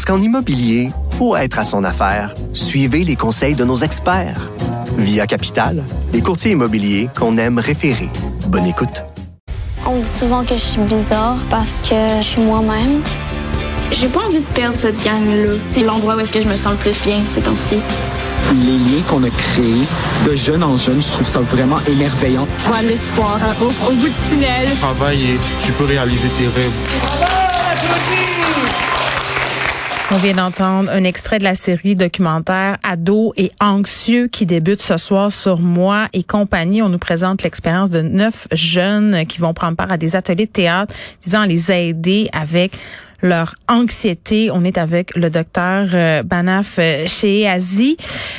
Parce qu'en immobilier, pour être à son affaire, suivez les conseils de nos experts. Via Capital, les courtiers immobiliers qu'on aime référer. Bonne écoute. On me dit souvent que je suis bizarre parce que je suis moi-même. J'ai pas envie de perdre cette gang-là. C'est l'endroit où est-ce que je me sens le plus bien ces temps-ci. Les liens qu'on a créés de jeune en jeune, je trouve ça vraiment émerveillant. Je vois l'espoir au, au bout du tunnel. Travailler, tu peux réaliser tes rêves. On vient d'entendre un extrait de la série documentaire Ados et anxieux qui débute ce soir sur moi et compagnie. On nous présente l'expérience de neuf jeunes qui vont prendre part à des ateliers de théâtre visant à les aider avec leur anxiété. On est avec le docteur euh, Banaf euh, Cheazi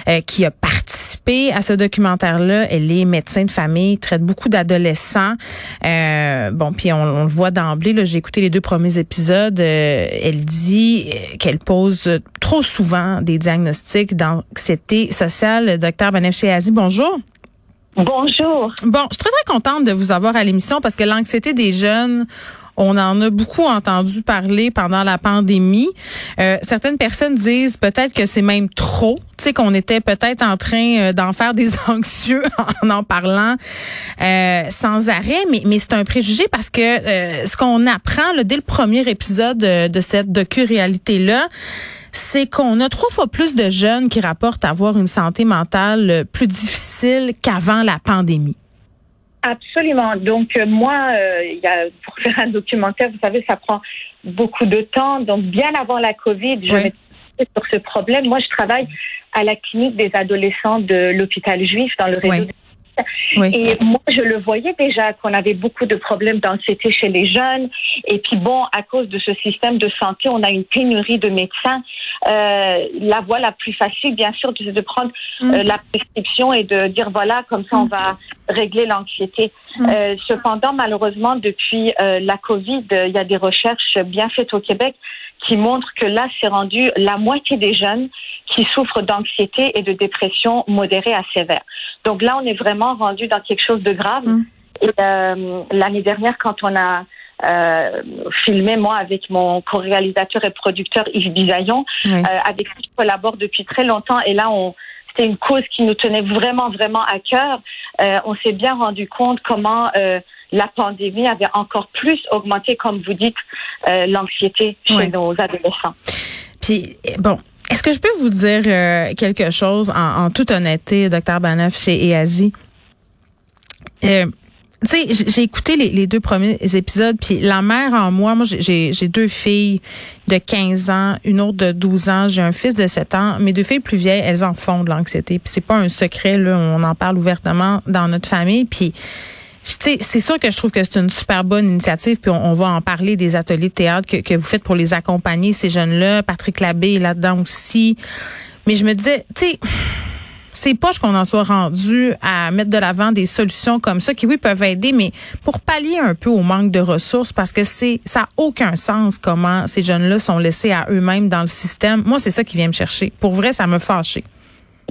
euh, qui a participé à ce documentaire-là. Elle est médecin de famille, traite beaucoup d'adolescents. Euh, bon, puis on, on le voit d'emblée. J'ai écouté les deux premiers épisodes. Elle dit qu'elle pose trop souvent des diagnostics d'anxiété sociale. Docteur Banaf Cheazi, bonjour. Bonjour. Bon, je suis très, très contente de vous avoir à l'émission parce que l'anxiété des jeunes, on en a beaucoup entendu parler pendant la pandémie. Euh, certaines personnes disent peut-être que c'est même trop, tu sais qu'on était peut-être en train euh, d'en faire des anxieux en en parlant euh, sans arrêt, mais, c'est un préjugé parce que ce qu'on apprend dès le premier épisode de, de cette docu-réalité là, c'est qu'on a trois fois plus de jeunes qui rapportent avoir une santé mentale plus difficile qu'avant la pandémie. Absolument. Donc euh, moi, euh, il y a pour faire un documentaire, vous savez, ça prend beaucoup de temps. Donc bien avant la Covid, je Oui. m'étais sur ce problème. Moi, je travaille à la clinique des adolescents de l'hôpital juif dans le réseau. Oui. Oui. Et moi, je le voyais déjà qu'on avait beaucoup de problèmes d'anxiété chez les jeunes. Et puis bon, à cause de ce système de santé, on a une pénurie de médecins. Euh, la voie la plus facile, bien sûr, c'est de prendre Mm. euh, la prescription et de dire voilà, comme ça, on va régler l'anxiété. Mm. Euh, cependant, malheureusement, depuis la COVID, il y a des recherches bien faites au Québec qui montrent que là, c'est rendu la moitié des jeunes qui souffrent d'anxiété et de dépression modérée à sévère. Donc là, on est vraiment rendu dans quelque chose de grave. Mm. Et euh, l'année dernière, quand on a euh, filmé, moi, avec mon co-réalisateur et producteur Yves Bisaillon, Oui. euh, avec qui je collabore depuis très longtemps, et là, on c'était une cause qui nous tenait vraiment, vraiment à cœur. Euh, on s'est bien rendu compte comment euh, la pandémie avait encore plus augmenté, comme vous dites, euh, l'anxiété chez Ouais. nos adolescents. Puis bon, est-ce que je peux vous dire euh, quelque chose en, en toute honnêteté, docteur Banaf chez EASI? Euh, tu sais, j'ai écouté les, les deux premiers épisodes, puis la mère en moi, moi j'ai- deux filles de 15 ans, une autre de 12 ans, j'ai un fils de 7 ans. Mes deux filles plus vieilles, elles en font de l'anxiété, puis c'est pas un secret là, on en parle ouvertement dans notre famille, puis c'est sûr que je trouve que c'est une super bonne initiative, puis on, on va en parler des ateliers de théâtre que, que vous faites pour les accompagner, ces jeunes-là. Patrick Labbé est là-dedans aussi. Mais je me disais, tu sais, c'est poche qu'on en soit rendu à mettre de l'avant des solutions comme ça qui, oui, peuvent aider, mais pour pallier un peu au manque de ressources, parce que c'est ça a aucun sens comment ces jeunes-là sont laissés à eux-mêmes dans le système. Moi, c'est ça qui vient me chercher. Pour vrai, ça me fâché.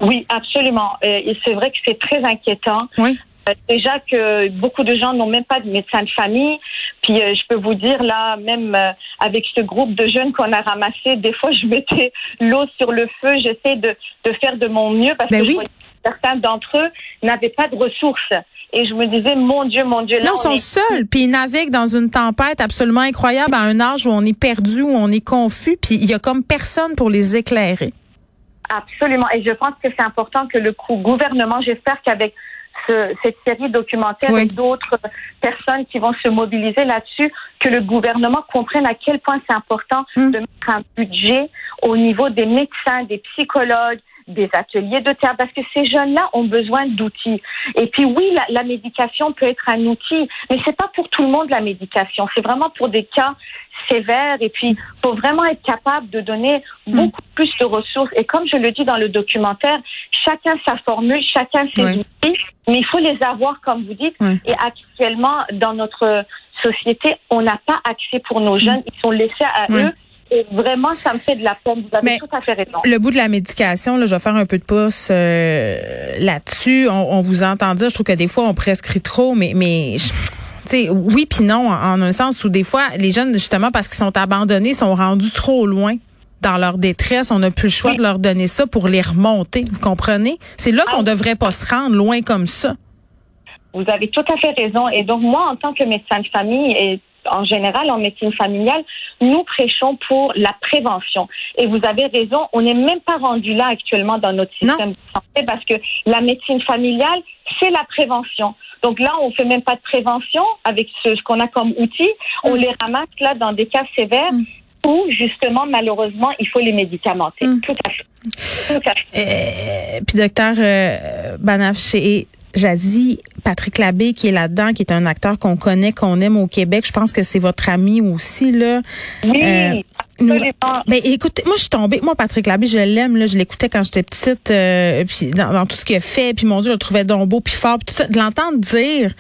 Oui, absolument. Euh, et c'est vrai que c'est très inquiétant. Oui. Euh, Déjà que beaucoup de gens n'ont même pas de médecin de famille. Puis euh, je peux vous dire là, même euh, avec ce groupe de jeunes qu'on a ramassé, des fois je mettais l'eau sur le feu. J'essaie de, de faire de mon mieux parce Ben que oui. certains d'entre eux n'avaient pas de ressources. Et je me disais, mon Dieu, mon Dieu, là, Non, on ils sont est- seuls, puis ils naviguent dans une tempête absolument incroyable à un âge où on est perdu, où on est confus, puis il y a comme personne pour les éclairer. Absolument. Et je pense que c'est important que le gouvernement, j'espère qu'avec cette série documentaire Oui. et d'autres personnes qui vont se mobiliser là-dessus, que le gouvernement comprenne à quel point c'est important Mm. de mettre un budget au niveau des médecins, des psychologues, des ateliers de théâtre, parce que ces jeunes-là ont besoin d'outils. Et puis oui, la, la, médication peut être un outil, mais c'est pas pour tout le monde la médication. C'est vraiment pour des cas sévères. Et puis, faut vraiment être capable de donner mm. beaucoup plus de ressources. Et comme je le dis dans le documentaire, chacun sa formule, chacun ses outils, mais il faut les avoir, comme vous dites. Et actuellement, dans notre société, on n'a pas accès pour nos jeunes. Ils sont laissés à eux et vraiment, ça me fait de la peine. Vous avez tout à fait raison. Le bout de la médication, là, je vais faire un peu de pouce euh, là-dessus. On, vous entend dire, je trouve que des fois, on prescrit trop, mais, mais sais, oui puis non, en, un sens où des fois, les jeunes, justement, parce qu'ils sont abandonnés, sont rendus trop loin dans leur détresse. On n'a plus le choix de leur donner ça pour les remonter. Vous comprenez? C'est là qu'on ah. devrait pas se rendre loin comme ça. Vous avez tout à fait raison. Et donc, moi, en tant que médecin de famille et en général en médecine familiale, nous prêchons pour la prévention. Et vous avez raison, on n'est même pas rendu là actuellement dans notre système de santé parce que la médecine familiale, c'est la prévention. Donc là, on fait même pas de prévention avec ce, qu'on a comme outil. On mm. les ramasse là dans des cas sévères. Mm. où justement, malheureusement, il faut les médicamenter. Mm. Tout à fait. Tout à fait. Euh, puis docteur euh, Banafché, Jazzy, Patrick Labbé qui est là-dedans, qui est un acteur qu'on connaît, qu'on aime au Québec. Je pense que c'est votre ami aussi là. Oui. Euh, ben, écoutez, moi je suis tombée, moi Patrick Labbé, je l'aime là, je l'écoutais quand j'étais petite, euh, puis dans, tout ce qu'il a fait, puis mon Dieu, je le trouvais donc beau, puis fort, puis tout ça. De l'entendre dire,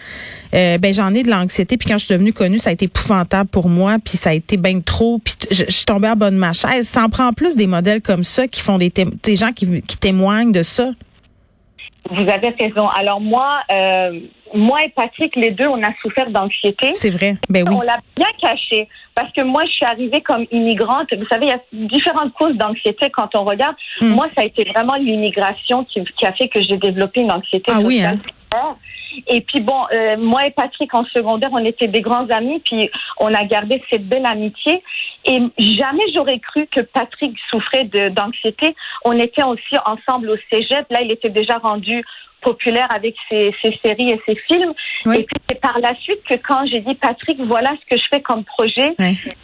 euh, ben j'en ai de l'anxiété, puis quand je suis devenue connue, ça a été épouvantable pour moi, puis ça a été bien trop, puis je, suis tombée à bonne ma chaise. Ça en prend plus des modèles comme ça qui font des, des gens qui, qui témoignent de ça. Vous avez raison. Alors moi, euh, moi et Patrick, les deux, on a souffert d'anxiété. C'est vrai. Ben oui. On l'a bien caché parce que moi, je suis arrivée comme immigrante. Vous savez, il y a différentes causes d'anxiété quand on regarde. Hmm. Moi, ça a été vraiment l'immigration qui, qui, a fait que j'ai développé une anxiété. Ah oui. Hein? Et puis bon, euh, moi et Patrick en secondaire, on était des grands amis, puis on a gardé cette belle amitié. Et jamais j'aurais cru que Patrick souffrait d'anxiété. On était aussi ensemble au cégep. Là, il était déjà rendu populaire avec ses, séries et ses films. Et puis c'est par la suite que quand j'ai dit Patrick, voilà ce que je fais comme projet.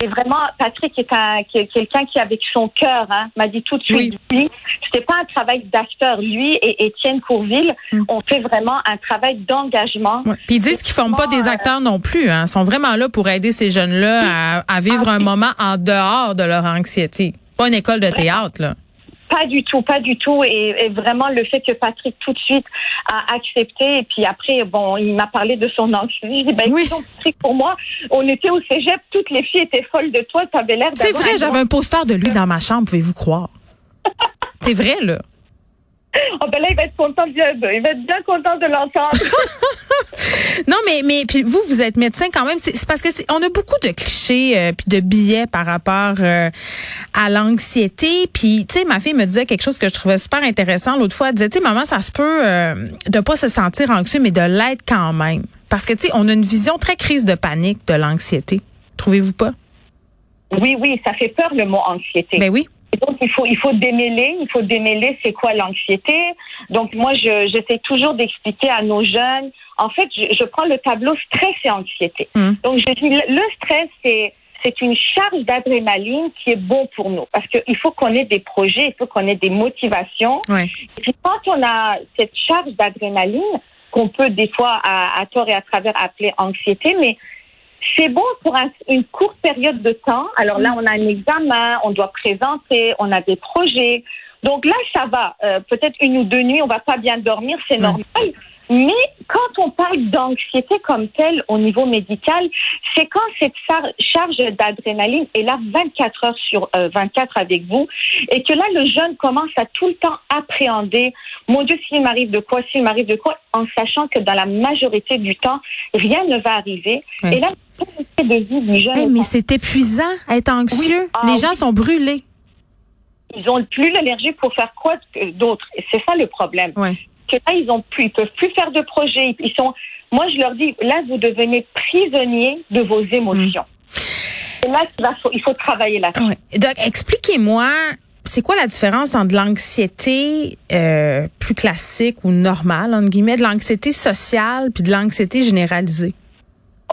Et vraiment, Patrick est un quelqu'un qui avec son cœur hein, m'a dit tout de suite. Oui. C'était pas un travail d'acteur. Lui et Étienne Courville mm. ont fait vraiment un travail d'engagement. Puis ils disent qu'ils forment pas des euh, acteurs non plus. Hein. Ils sont vraiment là pour aider ces jeunes-là à, vivre ah, un moment en dehors de leur anxiété. Pas une école de théâtre là. Pas du tout, pas du tout. Et, vraiment, le fait que Patrick tout de suite a accepté. Et puis après, bon, il m'a parlé de son anxiété. Je dit, ben, oui. Patrick, pour moi, on était au cégep, toutes les filles étaient folles de toi. Tu avais l'air C'est vrai, j'avais un poster de lui dans ma chambre, pouvez-vous croire? C'est vrai, là. Oh ben là, il va être content de, il va être bien content de l'entendre. non, mais mais puis vous, vous êtes médecin quand même. C'est parce que on a beaucoup de clichés euh, puis de billets par rapport euh, à l'anxiété. Puis tu sais, ma fille me disait quelque chose que je trouvais super intéressant l'autre fois. Elle disait, tu sais, maman, ça se peut euh, de pas se sentir anxieux, mais de l'être quand même. Parce que tu sais, on a une vision très crise de panique de l'anxiété. Trouvez-vous pas? Oui, oui, ça fait peur le mot anxiété. Ben oui donc il faut il faut démêler, il faut démêler c'est quoi l'anxiété. Donc moi je j'essaie toujours d'expliquer à nos jeunes. En fait, je, je prends le tableau stress et anxiété. Mmh. Donc je dis le stress c'est c'est une charge d'adrénaline qui est bon pour nous parce qu'il faut qu'on ait des projets, il faut qu'on ait des motivations. Ouais. Et puis quand on a cette charge d'adrénaline qu'on peut des fois à, à tort et à travers appeler anxiété, mais c'est bon pour une courte période de temps. Alors là, on a un examen, on doit présenter, on a des projets. Donc là, ça va. Euh, peut-être une ou deux nuits, on va pas bien dormir, c'est normal. Mais quand on parle d'anxiété comme telle au niveau médical, c'est quand cette charge d'adrénaline est là 24 heures sur 24 euh, avec vous et que là, le jeune commence à tout le temps appréhender, mon Dieu, s'il m'arrive de quoi, s'il m'arrive de quoi, en sachant que dans la majorité du temps, rien ne va arriver. Et là, de vie du jeune... mais c'est épuisant, être anxieux. Ah Les gens sont brûlés. Ils ont plus l'énergie pour faire quoi d'autre. C'est ça le problème. Ouais que là, ils ont plus, ils peuvent plus faire de projets. Ils sont, moi, je leur dis, là, vous devenez prisonnier de vos émotions. Mm. Et là, il faut travailler là. Ouais. Donc, expliquez-moi, c'est quoi la différence entre l'anxiété euh, plus classique ou normale, entre guillemets, de l'anxiété sociale puis de l'anxiété généralisée?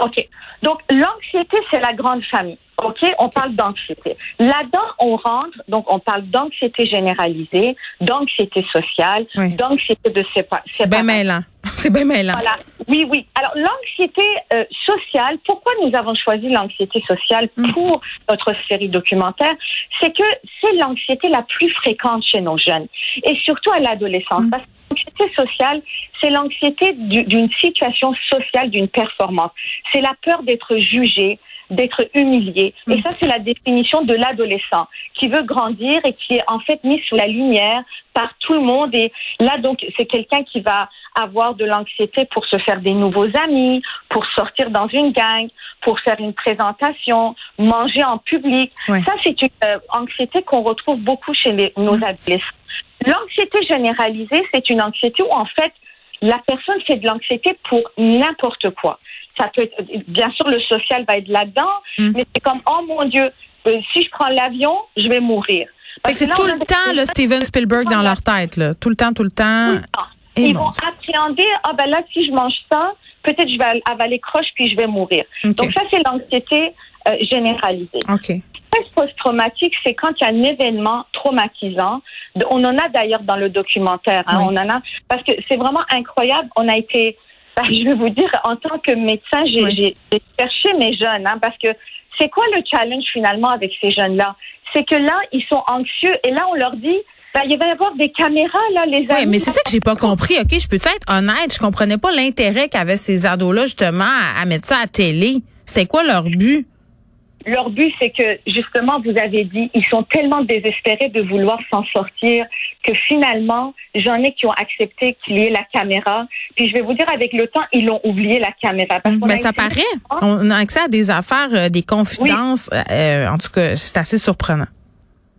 OK. Donc, l'anxiété, c'est la grande famille. OK? On parle d'anxiété. Là-dedans, on rentre, donc on parle d'anxiété généralisée, d'anxiété sociale, Oui. d'anxiété de sépa- C'est bien séparation. mêlant. C'est bien mêlant. Voilà. Oui, oui. Alors, l'anxiété euh, sociale, pourquoi nous avons choisi l'anxiété sociale pour notre série documentaire? C'est que c'est l'anxiété la plus fréquente chez nos jeunes et surtout à l'adolescence. Parce que l'anxiété sociale, c'est l'anxiété du- d'une situation sociale, d'une performance. C'est la peur d'être jugé, d'être humilié. Et ça, c'est la définition de l'adolescent qui veut grandir et qui est en fait mis sous la lumière par tout le monde. Et là, donc, c'est quelqu'un qui va avoir de l'anxiété pour se faire des nouveaux amis, pour sortir dans une gang, pour faire une présentation, manger en public. Ouais. Ça, c'est une euh, anxiété qu'on retrouve beaucoup chez les- nos adolescents. L'anxiété généralisée, c'est une anxiété où, en fait, la personne fait de l'anxiété pour n'importe quoi. Ça peut être, bien sûr, le social va être là-dedans, Mm. mais c'est comme, oh mon Dieu, euh, si je prends l'avion, je vais mourir. C'est tout le temps le Steven Spielberg dans leur tête, là. Tout le temps, tout le temps. Tout le temps. Et Ils vont Dieu. appréhender, ah ben là, si je mange ça, peut-être je vais avaler croche puis je vais mourir. Donc ça, c'est l'anxiété euh, généralisée. OK. stress post-traumatique, c'est quand il y a un événement traumatisant. On en a d'ailleurs dans le documentaire. hein, Oui. On en a parce que c'est vraiment incroyable. On a été, ben, je vais vous dire, en tant que médecin, j'ai Oui. cherché mes jeunes, hein, parce que c'est quoi le challenge finalement avec ces jeunes-là? C'est que là, ils sont anxieux et là, on leur dit. ben, il va y avoir des caméras, là, les Oui, amis. mais c'est ça que j'ai pas compris. OK, je peux être honnête, je comprenais pas l'intérêt qu'avaient ces ados-là, justement, à, à mettre ça à télé. C'était quoi leur but? Leur but, c'est que, justement, vous avez dit, ils sont tellement désespérés de vouloir s'en sortir que finalement, j'en ai qui ont accepté qu'il y ait la caméra. Puis je vais vous dire, avec le temps, ils l'ont oublié, la caméra. Parce Mais a ça paraît. On a accès à des affaires, euh, des confidences. euh, en tout cas, c'est assez surprenant.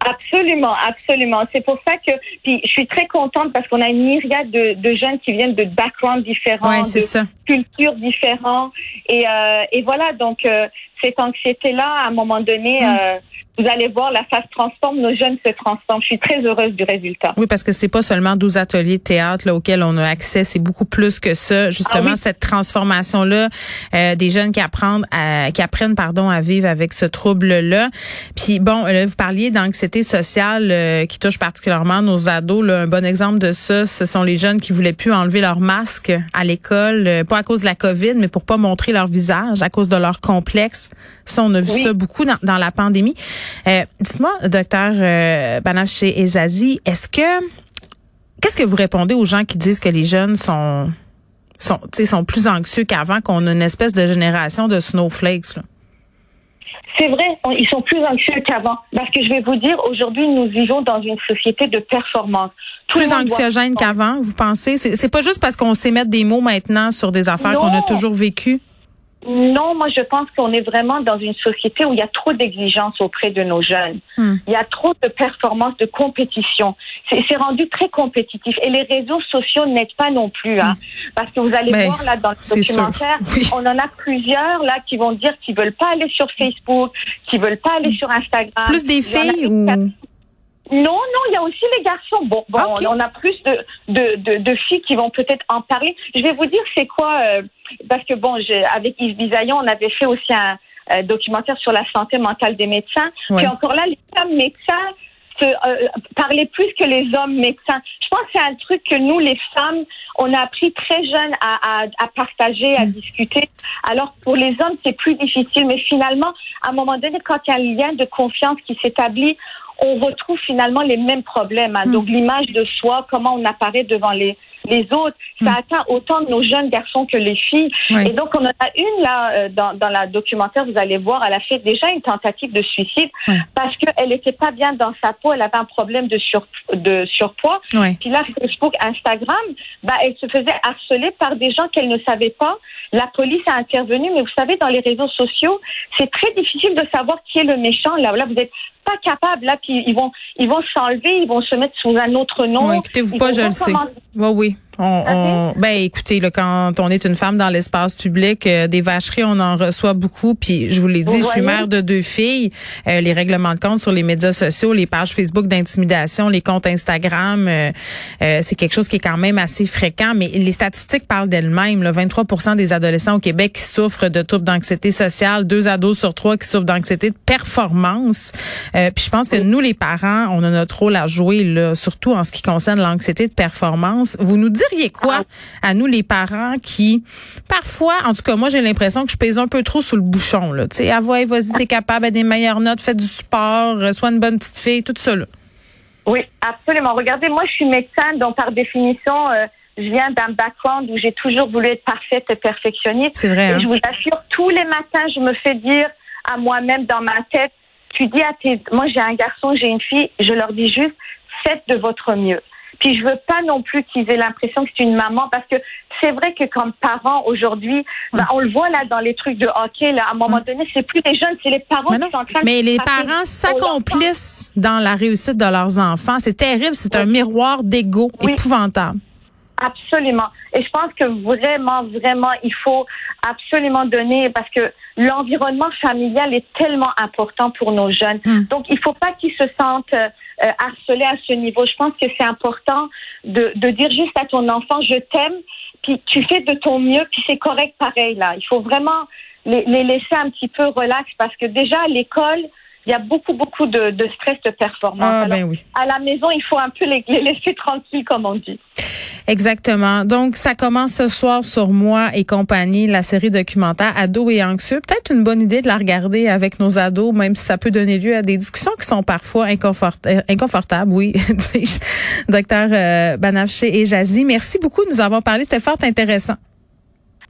Absolument, absolument. C'est pour ça que, puis je suis très contente parce qu'on a une myriade de, de jeunes qui viennent de backgrounds différents, Ouais, de ça. cultures différentes. Et, euh, et voilà, donc euh, cette anxiété-là, à un moment donné, Mm. euh, vous allez voir, la face transforme, nos jeunes se transforment. Je suis très heureuse du résultat. Oui, parce que c'est pas seulement 12 ateliers de théâtre là, auxquels on a accès, c'est beaucoup plus que ça. Justement, Ah oui. cette transformation-là, euh, des jeunes qui apprennent, à, qui apprennent pardon, à vivre avec ce trouble-là. Puis bon, là, vous parliez d'anxiété sociale euh, qui touche particulièrement nos ados. Là. Un bon exemple de ça, ce sont les jeunes qui voulaient plus enlever leur masque à l'école, euh, pas à cause de la COVID, mais pour pas montrer leur visage, à cause de leur complexe. Ça, on a vu Oui. ça beaucoup dans, dans la pandémie. Euh, Dites-moi, docteur euh, Banaf chez Ezazi, est-ce que qu'est-ce que vous répondez aux gens qui disent que les jeunes sont sont, sont plus anxieux qu'avant, qu'on a une espèce de génération de snowflakes? Là? C'est vrai, on- ils sont plus anxieux qu'avant. Parce que je vais vous dire, aujourd'hui, nous vivons dans une société de performance. Tout Plus anxiogène qu'avant, vous pensez? C'est pas juste parce qu'on sait mettre des mots maintenant sur des affaires qu'on a toujours vécues? Non, moi je pense qu'on est vraiment dans une société où il y a trop d'exigences auprès de nos jeunes. Hmm. Il y a trop de performances, de compétition. C'est rendu très compétitif. Et les réseaux sociaux n'aident pas non plus. Hein, Parce que vous allez voir là dans le documentaire, Oui. on en a plusieurs là qui vont dire qu'ils veulent pas aller sur Facebook, qu'ils veulent pas aller sur Instagram. Plus des filles ou... non, non, il y a aussi les garçons. Bon, bon, Ah, on a plus de, de, de, de filles qui vont peut-être en parler. Je vais vous dire c'est quoi, euh, parce que bon, avec Yves Bisaillon, on avait fait aussi un euh, documentaire sur la santé mentale des médecins. Ouais. Puis encore là, les femmes médecins se, euh, parlaient plus que les hommes médecins. Je pense que c'est un truc que nous, les femmes, on a appris très jeunes à, à, à partager, Mm. à discuter. Alors pour les hommes, c'est plus difficile. Mais finalement, à un moment donné, quand il y a un lien de confiance qui s'établit, on retrouve finalement les mêmes problèmes. hein. Mm. Donc l'image de soi, comment on apparaît devant les les autres, ça Mm. atteint autant nos jeunes garçons que les filles. Oui. Et donc on en a une là euh, dans, dans la documentaire, vous allez voir, elle a fait déjà une tentative de suicide parce qu'elle n'était pas bien dans sa peau, elle avait un problème de, sur, de surpoids. Puis là, Facebook, Instagram, bah, elle se faisait harceler par des gens qu'elle ne savait pas. La police a intervenu, mais vous savez, dans les réseaux sociaux, c'est très difficile de savoir qui est le méchant. Là, là vous n'êtes pas capable. Là, puis ils vont, ils vont s'enlever, ils vont se mettre sous un autre nom. Écoutez-vous pas, je le sais. recommencer. Oui, On, on, ben écoutez, là, quand on est une femme dans l'espace public, euh, des vacheries, on en reçoit beaucoup. Puis je vous l'ai dit, je suis mère de deux filles. Euh, les règlements de compte sur les médias sociaux, les pages Facebook d'intimidation, les comptes Instagram, euh, c'est quelque chose qui est quand même assez fréquent. Mais les statistiques parlent d'elles-mêmes. 23% des adolescents au Québec qui souffrent de troubles d'anxiété sociale, deux ados sur trois qui souffrent d'anxiété de performance. puis je pense que nous, les parents, on a notre rôle à jouer, là, surtout en ce qui concerne l'anxiété de performance. Vous nous diriez quoi ah. à nous les parents qui parfois, en tout cas moi j'ai l'impression que je pèse un peu trop sous le bouchon là. Tu sais, ah vas-y t'es capable, à des meilleures notes, fais du sport, euh, sois une bonne petite fille, tout ça là. Oui, absolument. Regardez, moi je suis médecin, donc par définition. Euh, je viens d'un background où j'ai toujours voulu être parfaite et perfectionniste. C'est vrai. Et hein? je vous assure, tous les matins, je me fais dire à moi-même dans ma tête, tu dis à tes, moi j'ai un garçon, j'ai une fille, je leur dis juste, faites de votre mieux. Puis je veux pas non plus qu'ils aient l'impression que c'est une maman parce que c'est vrai que comme parents aujourd'hui, ben, on le voit là dans les trucs de hockey là, à un moment donné, c'est plus les jeunes, c'est les parents qui sont en train Mais les parents s'accomplissent dans la réussite de leurs enfants. C'est terrible, c'est un miroir d'ego épouvantable. Absolument. Et je pense que vraiment, vraiment, il faut absolument donner parce que l'environnement familial est tellement important pour nos jeunes. Hmm. Donc, il faut pas qu'ils se sentent euh, harcelés à ce niveau. Je pense que c'est important de, de dire juste à ton enfant, je t'aime, puis tu fais de ton mieux, puis c'est correct pareil là. Il faut vraiment les, les laisser un petit peu relax parce que déjà à l'école, il y a beaucoup, beaucoup de, de stress de performance. Ah, ben oui. À la maison, il faut un peu les, les laisser tranquilles, comme on dit. Exactement. Donc, ça commence ce soir sur Moi et compagnie, la série documentaire Ados et anxieux. Peut-être une bonne idée de la regarder avec nos ados, même si ça peut donner lieu à des discussions qui sont parfois euh, inconfortables. Oui, docteur euh, Banafché et Jazzy, merci beaucoup de nous avoir parlé. C'était fort intéressant.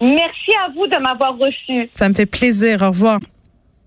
Merci à vous de m'avoir reçu. Ça me fait plaisir. Au revoir.